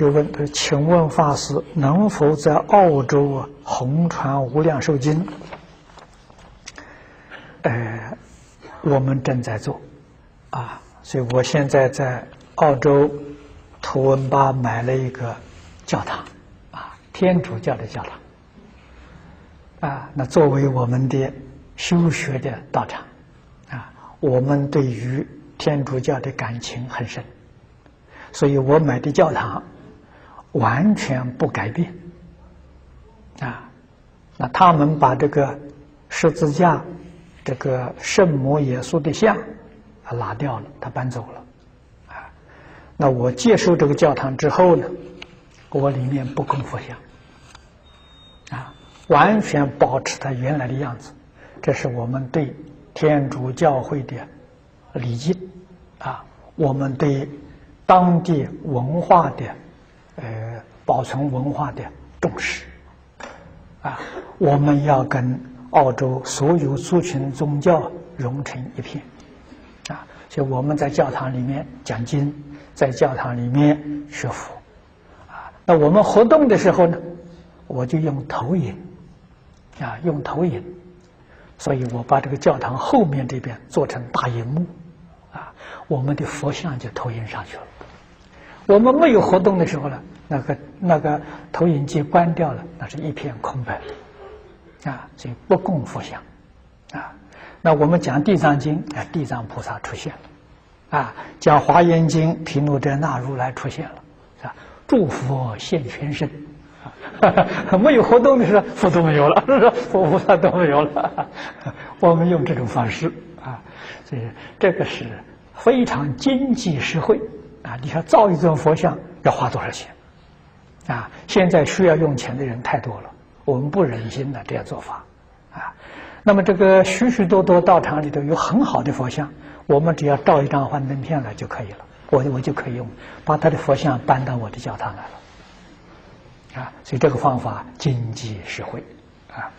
就问他说：“请问法师，能否在澳洲啊弘传《无量寿经》？”呃，我们正在做，啊，所以我现在在澳洲图文巴买了一个教堂，啊，天主教的教堂，啊，那作为我们的修学的道场，啊，我们对于天主教的感情很深，所以我买的教堂完全不改变，啊，那他们把这个十字架。这个圣母耶稣的像，啊拿掉了，他搬走了，啊，那我接受这个教堂之后呢，我里面不供佛像，啊，完全保持它原来的样子，这是我们对天主教会的礼敬，啊，我们对当地文化的呃保存文化的重视，啊，我们要跟。澳洲所有族群宗教融成一片，啊，所以我们在教堂里面讲经，在教堂里面学佛，啊，那我们活动的时候呢，我就用投影，啊，用投影，所以我把这个教堂后面这边做成大荧幕，啊，我们的佛像就投影上去了。我们没有活动的时候呢，那个那个投影机关掉了，那是一片空白。啊，所以不供佛像，啊，那我们讲《地藏经》，啊，地藏菩萨出现了，啊，讲《华严经》，毗卢遮那如来出现了，是吧？诸佛现全身，啊，没有活动的时候，佛都没有了，是不是？佛菩萨都没有了。我们用这种方式，啊，所以这个是非常经济实惠，啊，你想造一尊佛像要花多少钱？啊，现在需要用钱的人太多了。我们不忍心的这样做法，啊，那么这个许许多多道场里头有很好的佛像，我们只要照一张幻灯片来就可以了，我我就可以用把他的佛像搬到我的教堂来了，啊，所以这个方法经济实惠，啊。